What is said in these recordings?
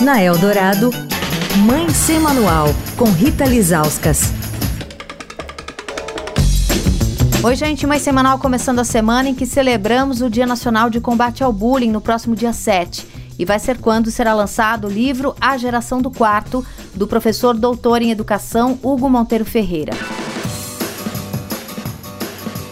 Na Eldorado, Mãe Sem Manual, com Rita Lizauskas. Oi, gente, Mãe Semanal começando a semana em que celebramos o Dia Nacional de Combate ao Bullying no próximo dia 7. E vai ser quando será lançado o livro A Geração do Quarto, do professor doutor em educação Hugo Monteiro Ferreira.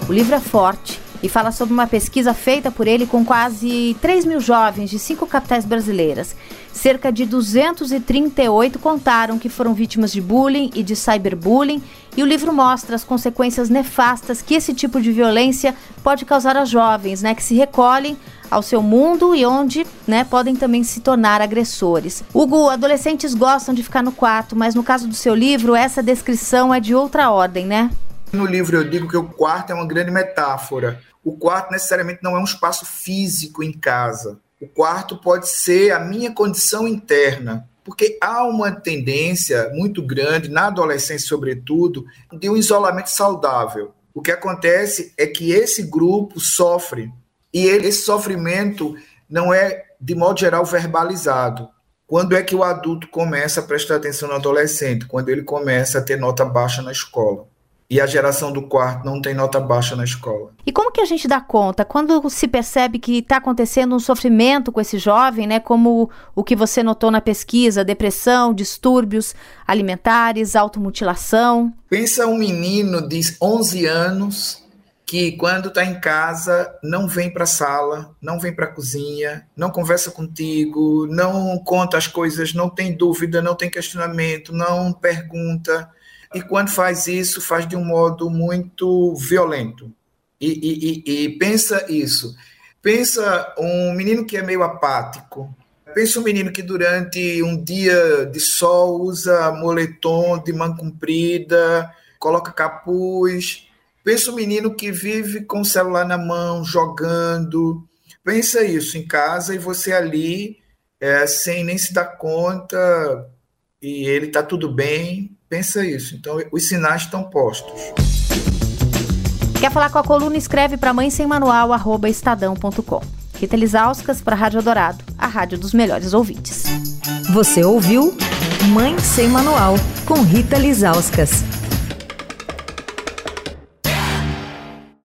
O livro é forte e fala sobre uma pesquisa feita por ele com quase 3 mil jovens de cinco capitais brasileiras. Cerca de 238 contaram que foram vítimas de bullying e de cyberbullying, e o livro mostra as consequências nefastas que esse tipo de violência pode causar a jovens, né, que se recolhem ao seu mundo e onde, né, podem também se tornar agressores. Hugo, adolescentes gostam de ficar no quarto, mas no caso do seu livro, essa descrição é de outra ordem, né? No livro eu digo que o quarto é uma grande metáfora o quarto necessariamente não é um espaço físico em casa. O quarto pode ser a minha condição interna, porque há uma tendência muito grande, na adolescência sobretudo, de um isolamento saudável. O que acontece é que esse grupo sofre, e esse sofrimento não é, de modo geral, verbalizado. Quando é que o adulto começa a prestar atenção no adolescente? Quando ele começa a ter nota baixa na escola e a geração do quarto não tem nota baixa na escola. E como que a gente dá conta quando se percebe que está acontecendo um sofrimento com esse jovem, né? Como o que você notou na pesquisa, depressão, distúrbios alimentares, automutilação? Pensa um menino de 11 anos que quando está em casa não vem para a sala, não vem para a cozinha, não conversa contigo, não conta as coisas, não tem dúvida, não tem questionamento, não pergunta e quando faz isso, faz de um modo muito violento. E, e, e, e pensa isso. Pensa um menino que é meio apático. Pensa um menino que durante um dia de sol usa moletom de mão comprida, coloca capuz. Pensa um menino que vive com o celular na mão, jogando. Pensa isso em casa e você ali, é, sem nem se dar conta, e ele está tudo bem, pensa isso. Então, os sinais estão postos. Quer falar com a coluna? Escreve para mãe sem manual, arroba estadão.com. Rita Lisauskas para a Rádio Dourado, a rádio dos melhores ouvintes. Você ouviu Mãe Sem Manual, com Rita Lisauskas.